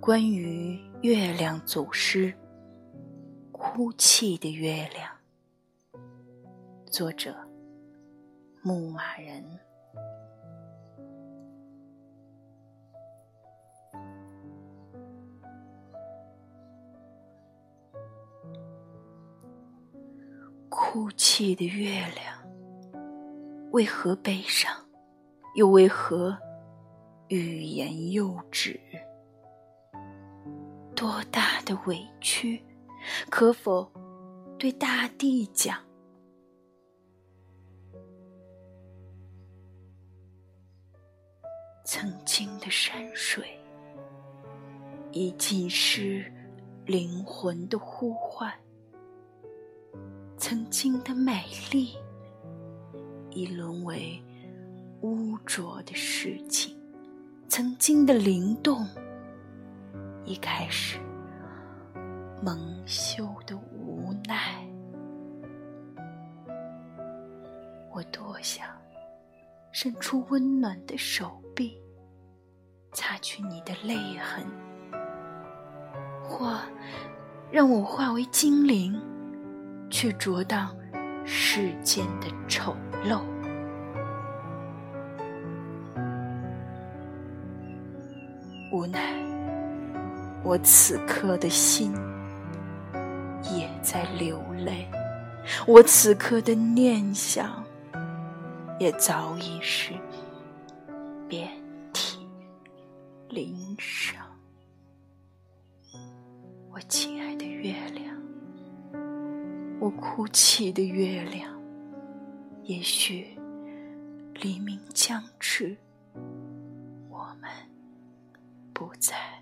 关于月亮祖师，哭泣的月亮。作者：牧马人。哭泣的月亮，为何悲伤？又为何欲言又止？多大的委屈，可否对大地讲？曾经的山水，已浸湿灵魂的呼唤；曾经的美丽，已沦为污浊的事情；曾经的灵动。一开始，蒙羞的无奈，我多想伸出温暖的手臂，擦去你的泪痕，或让我化为精灵，去啄荡世间的丑陋。无奈。我此刻的心也在流泪，我此刻的念想也早已是遍体鳞伤。我亲爱的月亮，我哭泣的月亮，也许黎明将至，我们不再。